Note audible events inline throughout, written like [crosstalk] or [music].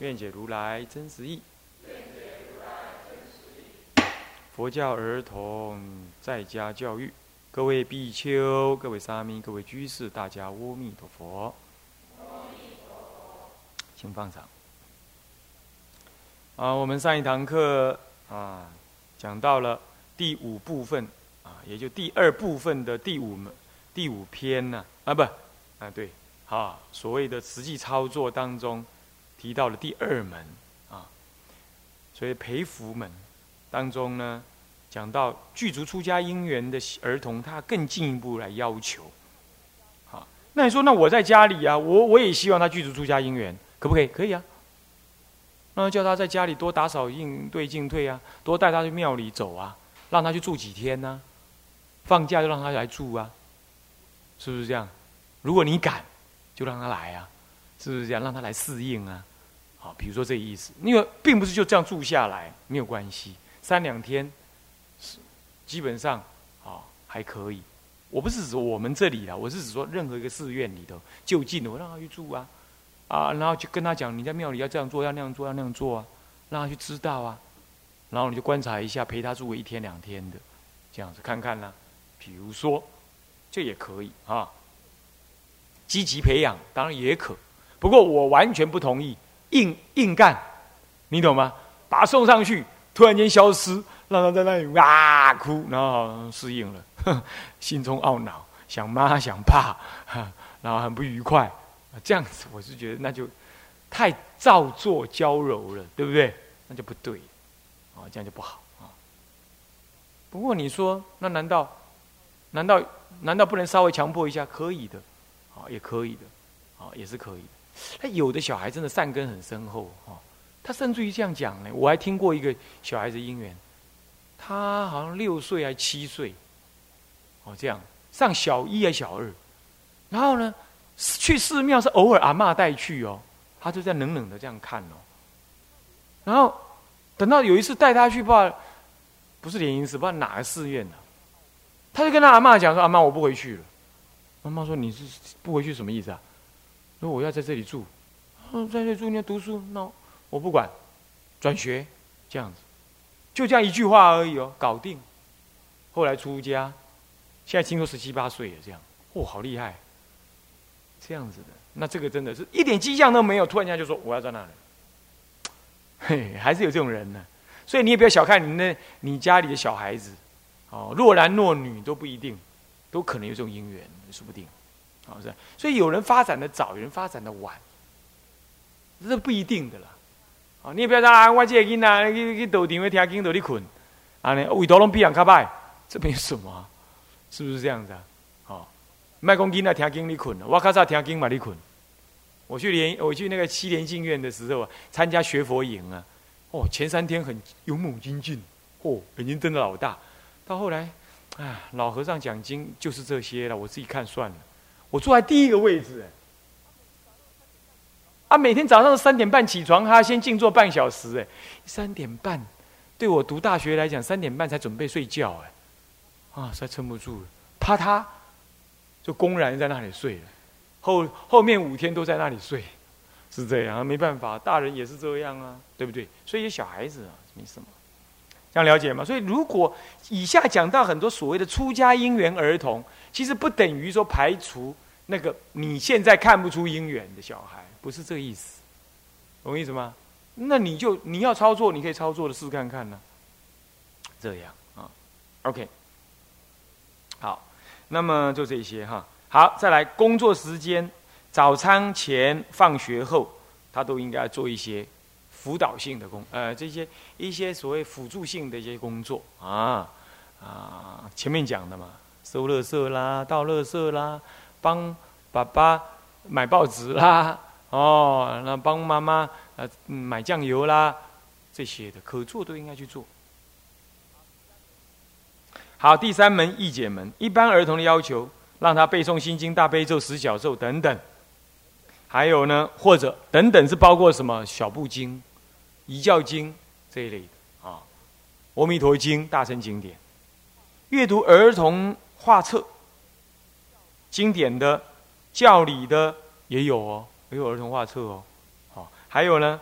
愿解如来真实义。佛教儿童在家教育，各位比丘、各位沙弥、各位居士，大家阿弥陀佛。请放掌。啊，我们上一堂课啊，讲到了第五部分啊，也就第二部分的第五第五篇呢啊不啊对，好所谓的实际操作当中。提到了第二门啊，所以培福门当中呢，讲到具足出家因缘的儿童，他更进一步来要求。好，那你说，那我在家里啊，我我也希望他具足出家因缘，可不可以？可以啊。那叫他在家里多打扫应对进退啊，多带他去庙里走啊，让他去住几天呢？放假就让他来住啊，是不是这样？如果你敢，就让他来啊，是不是这样？让他来适应啊。好，比如说这个意思，因为并不是就这样住下来，没有关系，三两天是基本上啊还可以。我不是指我们这里啊，我是指说任何一个寺院里头就近的，我让他去住啊，啊，然后就跟他讲，你在庙里要这样做，要那样做，要那样做啊，让他去知道啊，然后你就观察一下，陪他住个一天两天的，这样子看看呢。比如说，这也可以啊，积极培养当然也可，不过我完全不同意。硬硬干，你懂吗？把他送上去，突然间消失，让他在那里哇哭，然后适应了，[laughs] 心中懊恼，想妈想爸，[laughs] 然后很不愉快，这样子我是觉得那就太造作娇柔了，对不对？那就不对，啊，这样就不好啊。不过你说，那难道难道难道不能稍微强迫一下？可以的，啊，也可以的，啊，也是可以的。他有的小孩真的善根很深厚哦，他甚至于这样讲呢。我还听过一个小孩子姻缘，他好像六岁还七岁，哦这样上小一还小二，然后呢去寺庙是偶尔阿妈带去哦，他就在冷冷的这样看哦，然后等到有一次带他去，不知道不是联营寺，不知道哪个寺院呢，他就跟他阿妈讲说：“阿妈，我不回去了。”妈妈说：“你是不回去什么意思啊？”说我要在这里住，嗯，在这里住你要读书，那我不管，转学，这样子，就这样一句话而已哦，搞定。后来出家，现在听说十七八岁了，这样，哦，好厉害，这样子的，那这个真的是一点迹象都没有，突然间就说我要在那里，嘿，还是有这种人呢。所以你也不要小看你那你家里的小孩子，哦，若男若女都不一定，都可能有这种姻缘，说不定。好是，所以有人发展的早，有人发展的晚，这是不一定的了。啊，你也不要说啊，我这个囡仔去去斗顶会听经斗你困，啊呢，为多拢比人较歹，这没什么，是不是这样子啊？好，卖公囡仔听经你困，我较早听经嘛你困。我去连我去那个七莲净院的时候啊，参加学佛营啊，哦，前三天很勇猛精进，哦，眼睛瞪得老大，到后来，啊，老和尚讲经就是这些了，我自己看算了。我坐在第一个位置，啊，每天早上三点半起床，他先静坐半小时，哎，三点半，对我读大学来讲，三点半才准备睡觉，哎，啊，实在撑不住了，啪嗒，就公然在那里睡了，后后面五天都在那里睡，是这样，没办法，大人也是这样啊，对不对？所以小孩子啊，没什么，这样了解吗？所以如果以下讲到很多所谓的出家因缘儿童。其实不等于说排除那个你现在看不出姻缘的小孩，不是这个意思，懂意思吗？那你就你要操作，你可以操作的试看看呢。这样啊，OK，好，那么就这些哈。好，再来工作时间，早餐前、放学后，他都应该做一些辅导性的工，呃，这些一些所谓辅助性的一些工作啊啊，前面讲的嘛。收垃圾啦，倒垃圾啦，帮爸爸买报纸啦，哦，那帮妈妈呃，买酱油啦，这些的可做都应该去做。好，第三门易解门，一般儿童的要求，让他背诵心经、大悲咒、十小咒等等。还有呢，或者等等是包括什么小布经、遗教经这一类的啊，《阿弥陀经》大乘经典，阅读儿童画册，经典的、教理的也有哦，也有儿童画册哦。好，还有呢，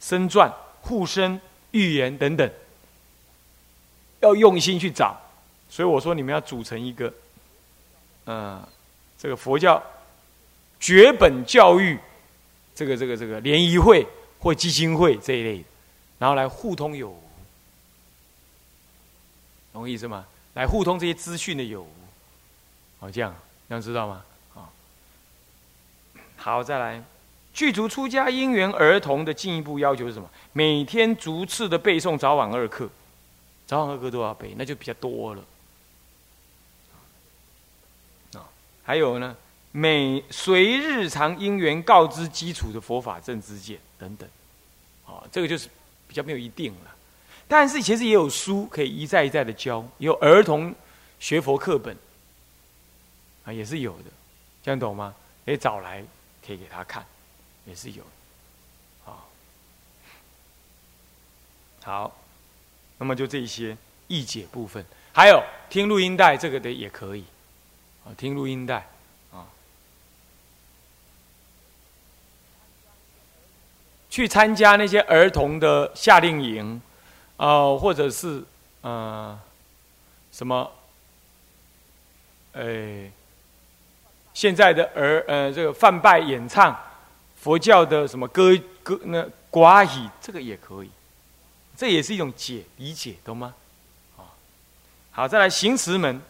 身传、护身、寓言等等，要用心去找。所以我说，你们要组成一个，呃，这个佛教。绝本教育，这个这个这个联谊会或基金会这一类，然后来互通有无，懂我意思吗？来互通这些资讯的有无，好这样，这样知道吗？好，好，再来，具足出家因缘儿童的进一步要求是什么？每天逐次的背诵早晚二课，早晚二课都要背，那就比较多了。啊，还有呢？每随日常因缘告知基础的佛法正知见等等，啊，这个就是比较没有一定了。但是其实也有书可以一再一再的教，有儿童学佛课本啊，也是有的，这样懂吗？可以找来可以给他看，也是有。啊，好，那么就这些易解部分，还有听录音带这个的也可以，啊，听录音带。去参加那些儿童的夏令营，呃，或者是呃什么，呃，现在的儿呃这个泛拜演唱佛教的什么歌歌那寡语，这个也可以，这也是一种解理解，懂吗？好，再来行持门。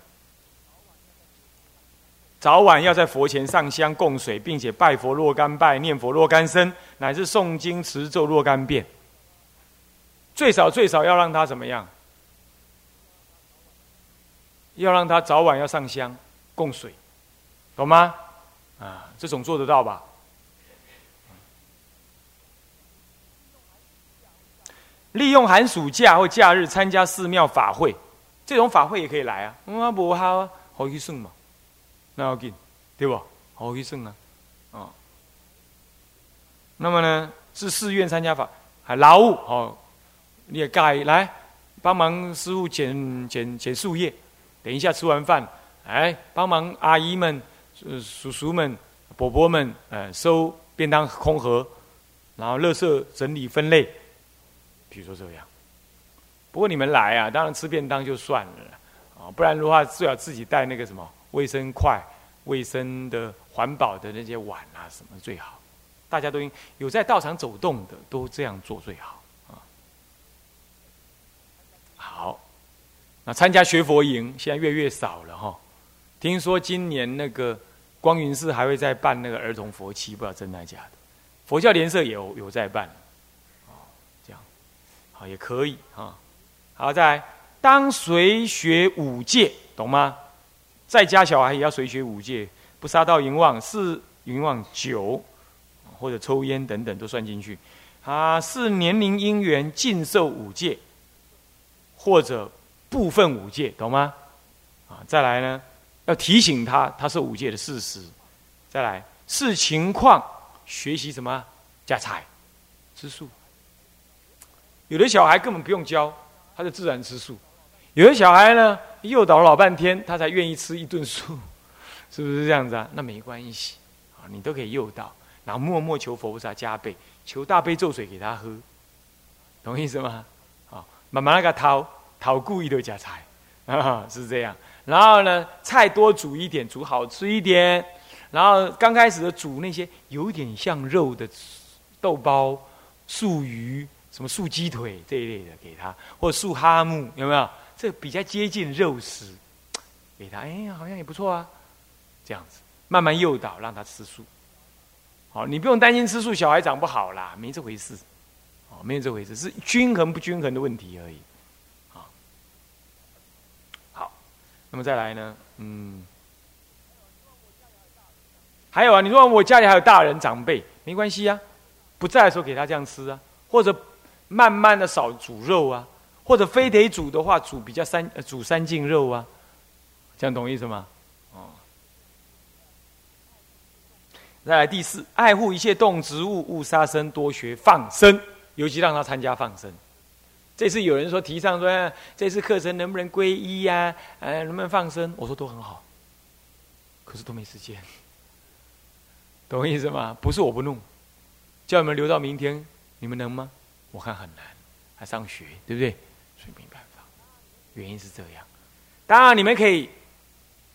早晚要在佛前上香供水，并且拜佛若干拜，念佛若干声，乃至诵经持咒若干遍。最少最少要让他怎么样？要让他早晚要上香供水，懂吗？啊，这种做得到吧？利用寒暑假或假日参加寺庙法会，这种法会也可以来啊。啊，不好啊，好去算嘛。那要紧，对不？好去算啊，啊。那么呢，是寺院参加法，还劳务哦，你也该来帮忙师傅捡捡捡树叶。等一下吃完饭，哎，帮忙阿姨们、叔叔们、伯伯们，呃，收便当空盒，然后垃圾整理分类。比如说这样。不过你们来啊，当然吃便当就算了，啊，不然的话最好自己带那个什么。卫生筷、卫生的环保的那些碗啊，什么最好？大家都应有在道场走动的，都这样做最好啊。好，那参加学佛营现在越越少了哈。听说今年那个光云寺还会再办那个儿童佛七，不知道真的假的。佛教联社有有在办，哦，这样好也可以啊。好，再来当随学五戒，懂吗？在家小孩也要随学五戒，不杀盗淫妄，是淫妄酒，或者抽烟等等都算进去。啊，是年龄因缘禁受五戒，或者部分五戒，懂吗？啊，再来呢，要提醒他他是五戒的事实。再来视情况学习什么加财吃素。有的小孩根本不用教，他就自然吃素。有的小孩呢？诱导了老半天，他才愿意吃一顿素，[laughs] 是不是这样子啊？那没关系，啊，你都可以诱导，然后默默求佛菩萨加倍，求大悲咒水给他喝，懂意思吗？好，慢慢那个掏掏故意的加菜，[laughs] 啊，是这样。然后呢，菜多煮一点，煮好吃一点。然后刚开始的煮那些有点像肉的豆包、素鱼、什么素鸡腿这一类的给他，或素哈木，有没有？这比较接近肉食，给他，哎，好像也不错啊。这样子慢慢诱导，让他吃素。好，你不用担心吃素小孩长不好啦，没这回事。哦，没有这回事，是均衡不均衡的问题而已。好，好，那么再来呢？嗯，还有啊，你说我家里还有大人长辈，没关系啊，不在的时候给他这样吃啊，或者慢慢的少煮肉啊，或者非得煮的话，煮比较三煮三斤肉啊，这样懂意思吗？哦。再来第四，爱护一切动植物，勿杀生，多学放生，尤其让他参加放生。这次有人说提倡说，这次课程能不能皈依呀？呃，能不能放生？我说都很好，可是都没时间，懂意思吗？不是我不弄，叫你们留到明天，你们能吗？我看很难，还上学，对不对？所以没办法，原因是这样。当然你们可以，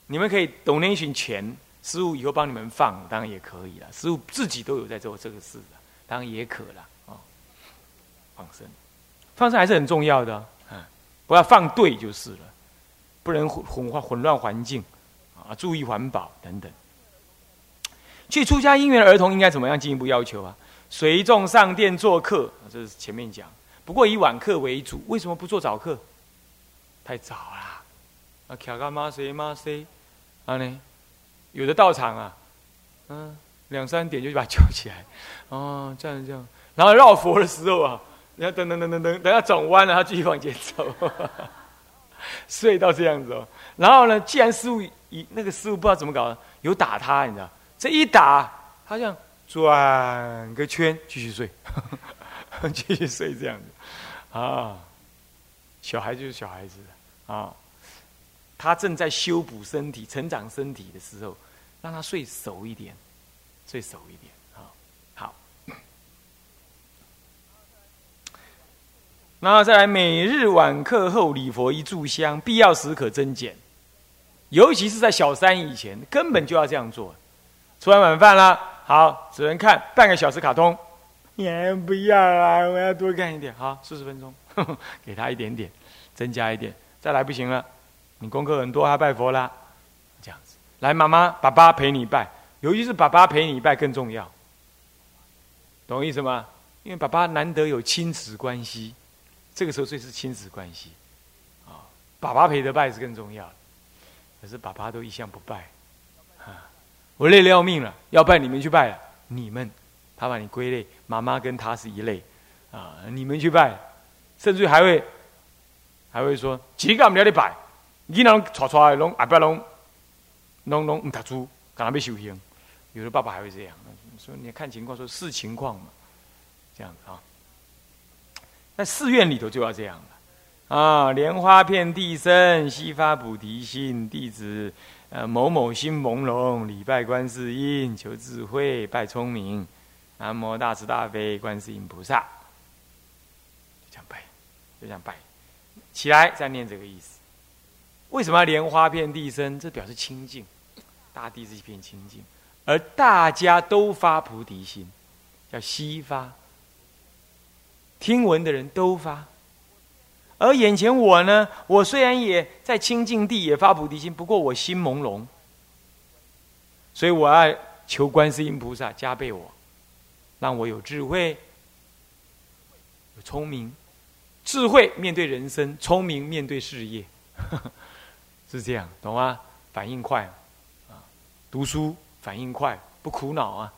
你们可以 donation 钱，师傅以后帮你们放，当然也可以了。师傅自己都有在做这个事的，当然也可了啊，放生。放生还是很重要的，啊，不要放对就是了，不能混混混乱环境，啊，注意环保等等。去出家因缘的儿童应该怎么样进一步要求啊？随众上殿做客，这是前面讲，不过以晚课为主。为什么不做早课？太早了，啊，卡干嘛谁嘛谁，啊呢？有的到场啊，嗯，两三点就把他叫起来，哦，这样这样，然后绕佛的时候啊。你要等等等等等，等下转弯了，他继续往前走，[laughs] 睡到这样子哦。然后呢，既然师傅一那个师傅不知道怎么搞，有打他，你知道？这一打，他这样转个圈，继续睡，[laughs] 继续睡这样子啊。小孩就是小孩子啊，他正在修补身体、成长身体的时候，让他睡熟一点，睡熟一点。然后再来，每日晚课后礼佛一炷香，必要时可增减。尤其是在小三以前，根本就要这样做。吃完晚饭了，好，只能看半个小时卡通。也不要啦，我要多看一点。好，四十分钟，[laughs] 给他一点点，增加一点。再来不行了，你功课很多，还拜佛啦。这样子，来，妈妈、爸爸陪你拜，尤其是爸爸陪你拜更重要。懂我意思吗？因为爸爸难得有亲子关系。这个时候最是亲子关系，啊，爸爸陪着拜是更重要。可是爸爸都一向不拜，啊，我累得要命了，要拜你们去拜了。你们，他把你归类，妈妈跟他是一类，啊，你们去拜，甚至还会，还会说几个不了你拜，你那吵吵的拢阿伯拢，拢拢唔读书，干嘛要修行。有的爸爸还会这样，说你看情况，说视情况嘛，这样子啊。在寺院里头就要这样了，啊！莲花遍地生，悉发菩提心。弟子，呃，某某心朦胧，礼拜观世音，求智慧，拜聪明。南无大慈大悲观世音菩萨。就这样拜，就这样拜。起来再念这个意思。为什么要莲花遍地生？这表示清净，大地是一片清净，而大家都发菩提心，叫悉发。听闻的人都发，而眼前我呢？我虽然也在清净地也发菩提心，不过我心朦胧，所以我要求观世音菩萨加倍我，让我有智慧、有聪明。智慧面对人生，聪明面对事业，是这样，懂吗？反应快啊，读书反应快，不苦恼啊，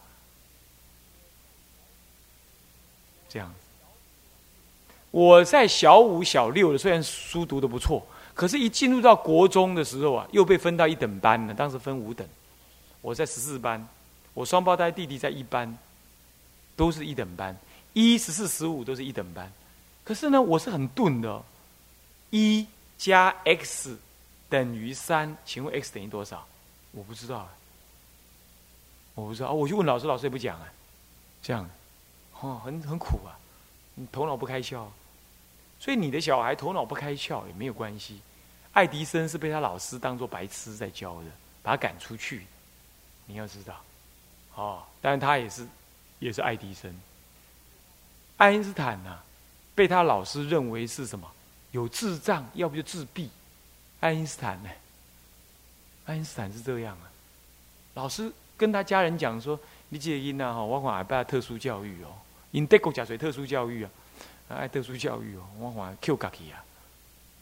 这样。我在小五、小六的，虽然书读的不错，可是，一进入到国中的时候啊，又被分到一等班了。当时分五等，我在十四班，我双胞胎弟弟在一班，都是一等班，一、十四、十五都是一等班。可是呢，我是很钝的，一加 x 等于三，请问 x 等于多少？我不知道，啊我不知道，我去问老师，老师也不讲啊，这样，哦，很很苦啊，你头脑不开窍。所以你的小孩头脑不开窍也没有关系。爱迪生是被他老师当做白痴在教的，把他赶出去。你要知道，哦，但是他也是，也是爱迪生。爱因斯坦呢，被他老师认为是什么？有智障，要不就自闭。爱因斯坦呢？爱因斯坦是这样啊。老师跟他家人讲说：“你这因呐，哈，我讲还拜特殊教育哦，因德国假水特殊教育啊。”爱特殊教育哦，我还 Q 家己啊，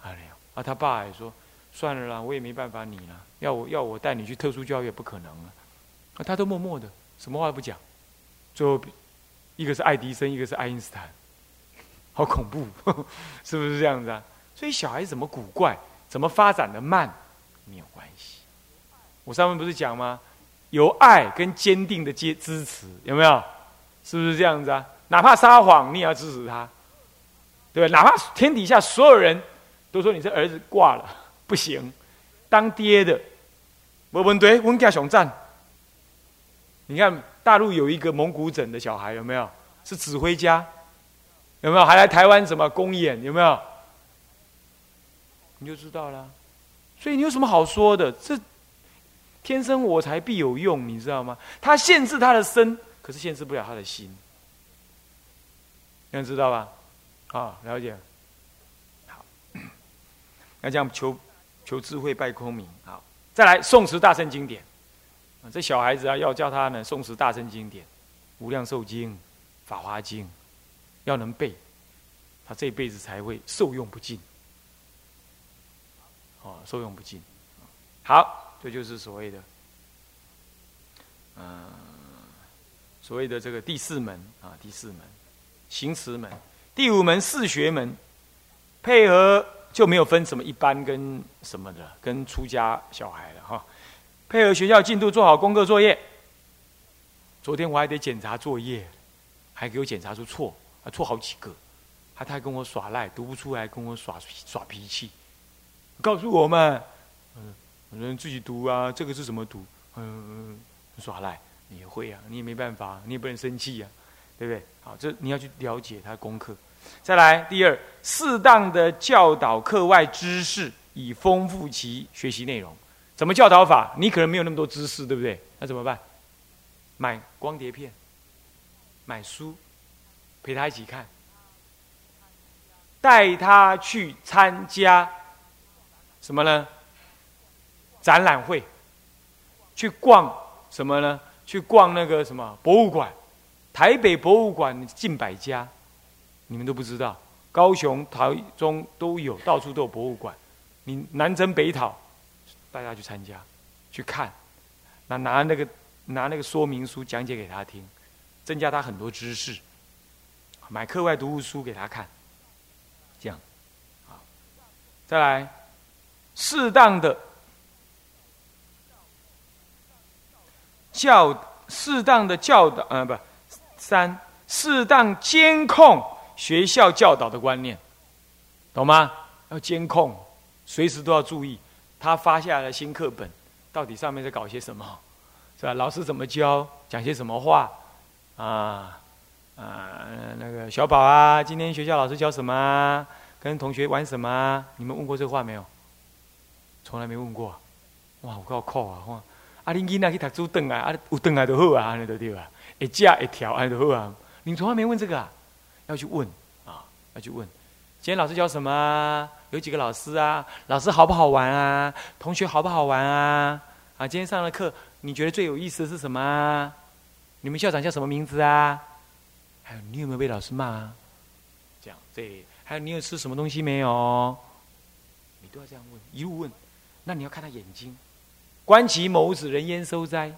哎呀，啊他爸也说，算了啦，我也没办法你了，要我要我带你去特殊教育也不可能啊，他都默默的，什么话都不讲，最后一个是爱迪生，一个是爱因斯坦，[laughs] 好恐怖，[laughs] 是不是这样子啊？所以小孩怎么古怪，怎么发展的慢，没有关系。我上面不是讲吗？有爱跟坚定的接支持，有没有？是不是这样子啊？哪怕撒谎，你也要支持他，对吧？哪怕天底下所有人都说你这儿子挂了，[laughs] 不行，当爹的，我问对，温家雄赞。你看大陆有一个蒙古整的小孩，有没有？是指挥家，有没有？还来台湾什么公演，有没有？你就知道了，所以你有什么好说的？这天生我材必有用，你知道吗？他限制他的身，可是限制不了他的心，你知道吧？啊，了解。好，那这样求求智慧，拜空明。好，再来宋词大圣经典。啊，这小孩子啊，要教他呢诵持大圣经典，《无量寿经》《法华经》，要能背，他这辈子才会受用不尽。哦，受用不尽，好，这就是所谓的，嗯，所谓的这个第四门啊，第四门，行持门，第五门四学门，配合就没有分什么一般跟什么的，跟出家小孩了哈，配合学校进度做好功课作业。昨天我还得检查作业，还给我检查出错，啊错好几个，他他还跟我耍赖，读不出来跟我耍耍脾气。告诉我们，嗯，人自己读啊，这个是什么读？嗯，耍赖，你也会啊，你也没办法，你也不能生气呀，对不对？好，这你要去了解他功课。再来，第二，适当的教导课外知识，以丰富其学习内容。怎么教导法？你可能没有那么多知识，对不对？那怎么办？买光碟片，买书，陪他一起看，带他去参加。什么呢？展览会，去逛什么呢？去逛那个什么博物馆？台北博物馆近百家，你们都不知道。高雄、台中都有，到处都有博物馆。你南征北讨，大家去参加，去看，拿拿那个拿那个说明书讲解给他听，增加他很多知识。买课外读物书给他看，这样，好，再来。适当的教，适当的教导，呃，不，三，适当监控学校教导的观念，懂吗？要监控，随时都要注意，他发下来的新课本到底上面在搞些什么，是吧？老师怎么教，讲些什么话，啊啊，那个小宝啊，今天学校老师教什么？跟同学玩什么？你们问过这话没有？从来没问过，哇，我够酷啊！哇，啊，恁囡仔去读书顿啊，啊，有顿啊就好啊，安尼对啊，一架一条安尼就好啊。你从来没问这个啊？要去问啊，要去问。今天老师教什么？有几个老师啊？老师好不好玩啊？同学好不好玩啊？啊，今天上的课你觉得最有意思的是什么？你们校长叫什么名字啊？还有你有没有被老师骂啊？这样，这还有你有吃什么东西没有？你都要这样问，一路问。那你要看他眼睛，观其眸子，人焉收哉？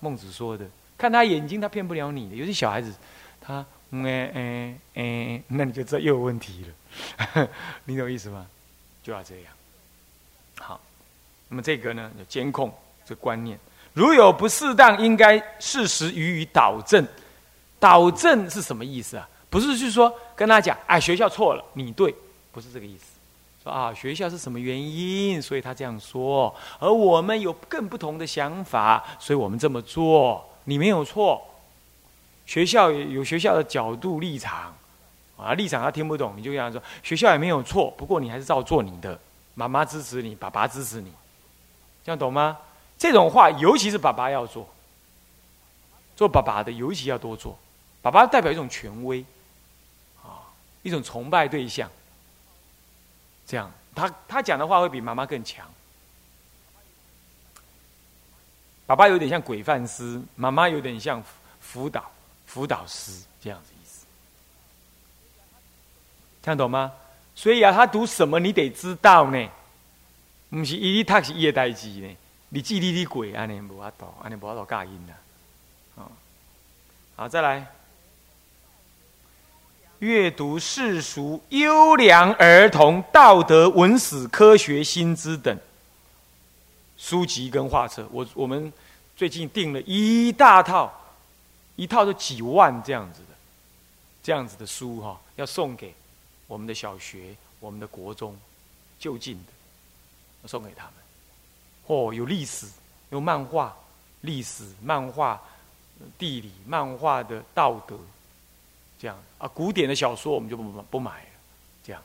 孟子说的，看他眼睛，他骗不了你的。有些小孩子，他嗯嗯嗯，[laughs] 那你就知道又有问题了。[laughs] 你懂意思吗？就要这样。好，那么这个呢，有监控这观念，如有不适当，应该适时予以导正。导正是什么意思啊？不是去说跟他讲，哎，学校错了，你对，不是这个意思。说啊，学校是什么原因？所以他这样说，而我们有更不同的想法，所以我们这么做。你没有错，学校有学校的角度立场，啊，立场他听不懂，你就跟他说。学校也没有错，不过你还是照做你的。妈妈支持你，爸爸支持你，这样懂吗？这种话，尤其是爸爸要做，做爸爸的尤其要多做。爸爸代表一种权威，啊，一种崇拜对象。这样，他他讲的话会比妈妈更强。爸爸有点像鬼范师，妈妈有点像辅导辅导师这样子意思，听懂吗？所以啊，他读什么你得知道呢？不是伊他是伊的代志呢，你记你的鬼安尼无法度，安尼无法度教因的。好再来，阅读世俗优良儿童道德文史科学新知等书籍跟画册。我我们最近订了一大套，一套都几万这样子的，这样子的书哈，要送给我们的小学、我们的国中就近的，送给他们。哦，有历史，有漫画，历史漫画、地理漫画的道德。这样啊，古典的小说我们就不不买了，这样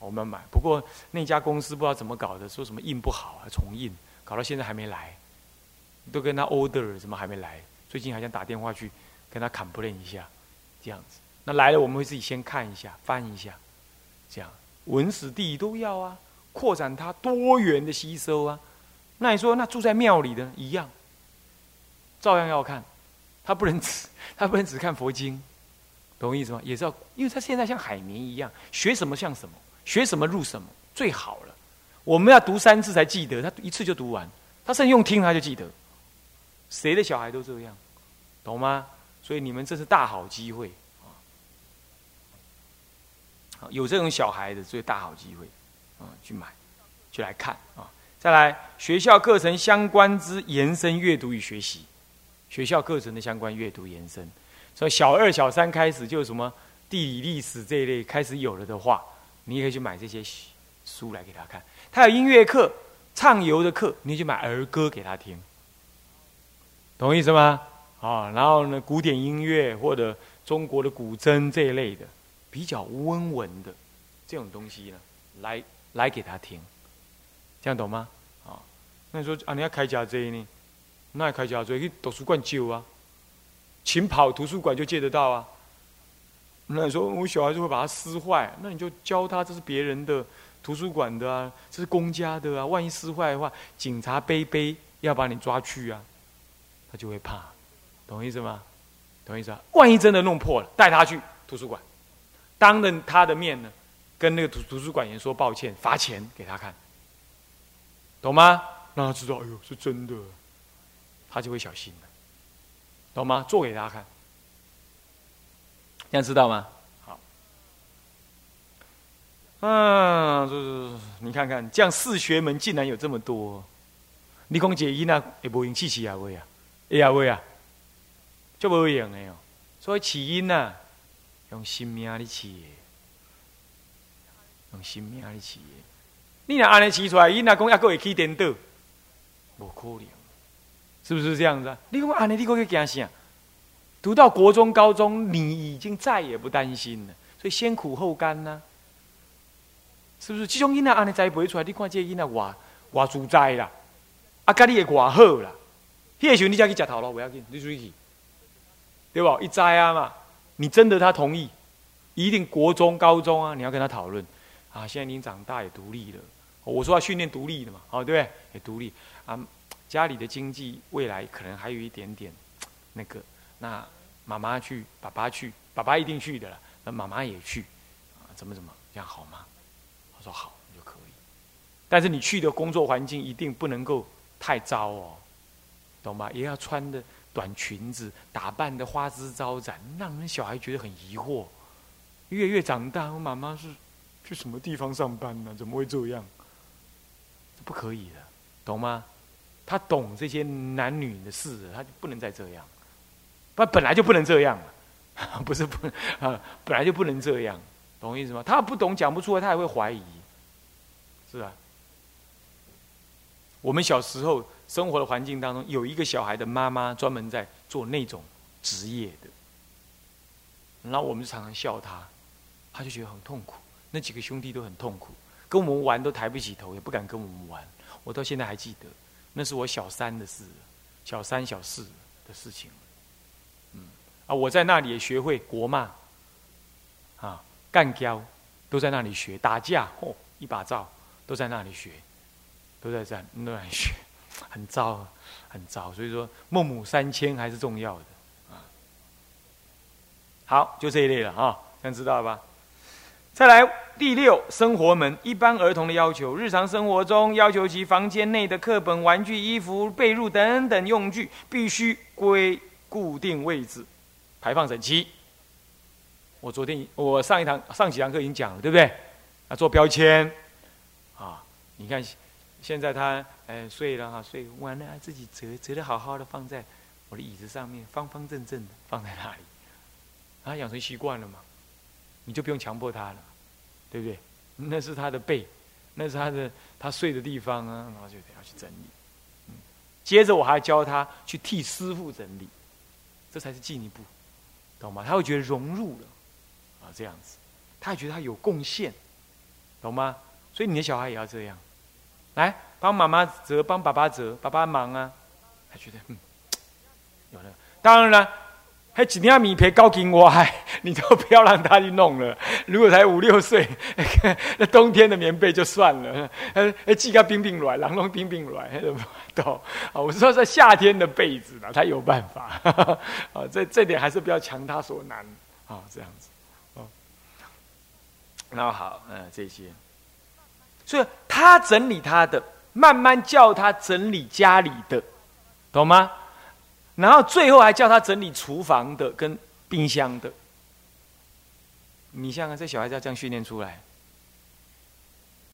我们买。不过那家公司不知道怎么搞的，说什么印不好啊，重印，搞到现在还没来，都跟他 order，怎么还没来？最近还想打电话去跟他 complain 一下，这样子。那来了我们会自己先看一下，翻一下，这样文史地都要啊，扩展它多元的吸收啊。那你说那住在庙里的一样，照样要看，他不能只 [laughs] 他不能只看佛经。懂我意思吗？也是要，因为他现在像海绵一样，学什么像什么，学什么入什么，最好了。我们要读三次才记得，他一次就读完，他甚至用听他就记得。谁的小孩都这样，懂吗？所以你们这是大好机会啊！有这种小孩的，最大好机会啊，去买，去来看啊。再来，学校课程相关之延伸阅读与学习，学校课程的相关阅读延伸。从小二、小三开始，就什么地理、历史这一类开始有了的话，你也可以去买这些书来给他看。他有音乐课、唱游的课，你就买儿歌给他听，懂意思吗？啊，然后呢，古典音乐或者中国的古筝这一类的，比较温文的这种东西呢，来来给他听，这样懂吗？啊，那你说啊，你要开家这呢？那开家这去图书馆借啊？勤跑图书馆就借得到啊。那你说我小孩就会把它撕坏，那你就教他这是别人的图书馆的啊，这是公家的啊。万一撕坏的话，警察背背要把你抓去啊，他就会怕，懂意思吗？懂意思啊？万一真的弄破了，带他去图书馆，当着他的面呢，跟那个图图书馆员说抱歉，罚钱给他看，懂吗？让他知道，哎呦是真的，他就会小心了。懂吗？做给大家看，这样知道吗？好，嗯，这这你看看，这样四学门竟然有这么多。你讲解音啊，也不用气气啊，喂啊，哎呀喂啊，就不会用的哦。所以起因呐，用心命来起的，用心命来起的。你若安尼起出来，伊若讲抑个会起颠倒，无可能。是不是这样子啊？你讲安尼，你可以惊啥？读到国中、高中，你已经再也不担心了。所以先苦后甘呢，是不是？这种囡仔安尼栽培出来，你看这囡仔偌偌自在啦，啊，家你也偌好啦。迄个时候你才去食头路，不要紧，你注意，对吧？一栽啊嘛，你征得他同意，一定国中、高中啊，你要跟他讨论啊。现在您长大也独立了，我说要训练独立的嘛，哦，对不对？也独立啊。家里的经济未来可能还有一点点那个，那妈妈去，爸爸去，爸爸一定去的了，那妈妈也去，啊，怎么怎么这样好吗？我说好就可以，但是你去的工作环境一定不能够太糟哦，懂吗？也要穿的短裙子，打扮的花枝招展，让人小孩觉得很疑惑。越越长大，我妈妈是去什么地方上班呢？怎么会这样？这不可以的，懂吗？他懂这些男女的事，他就不能再这样，不本来就不能这样，[laughs] 不是不啊，本来就不能这样，懂意思吗？他不懂讲不出来，他还会怀疑，是吧？我们小时候生活的环境当中，有一个小孩的妈妈专门在做那种职业的，然后我们就常常笑他，他就觉得很痛苦，那几个兄弟都很痛苦，跟我们玩都抬不起头，也不敢跟我们玩，我到现在还记得。那是我小三的事，小三小四的事情，嗯，啊，我在那里也学会国骂，啊，干交，都在那里学打架，哦，一把照，都在那里学，都在在那里学，很糟，很糟。所以说，孟母三迁还是重要的，啊，好，就这一类了啊，这样知道了吧？再来第六生活门，一般儿童的要求，日常生活中要求其房间内的课本、玩具、衣服、被褥等等用具必须归固定位置，排放整齐。我昨天我上一堂上几堂课已经讲了，对不对？啊，做标签，啊，你看现在他嗯睡了哈，睡完了自己折折的好好的放在我的椅子上面，方方正正的放在那里，他养成习惯了嘛，你就不用强迫他了，对不对？那是他的背，那是他的他睡的地方啊，然后就得要去整理。接着我还教他去替师傅整理，这才是进一步，懂吗？他会觉得融入了。啊，这样子，他也觉得他有贡献，懂吗？所以你的小孩也要这样，来帮妈妈折，帮爸爸折，爸爸忙啊，他觉得嗯，[tsk] 有了。当然了，还几天米皮高给我，你都不要让他去弄了。如果才五六岁，[laughs] 那冬天的棉被就算了，呃，寄个冰冰软，冷冷冰冰软，懂？啊，我是说在夏天的被子呢，他有办法。啊，[laughs] 这这点还是不要强他所难啊，这样子。那好，嗯，这些，所以他整理他的，慢慢叫他整理家里的，懂吗？然后最后还叫他整理厨房的跟冰箱的。你像这小孩子要这样训练出来，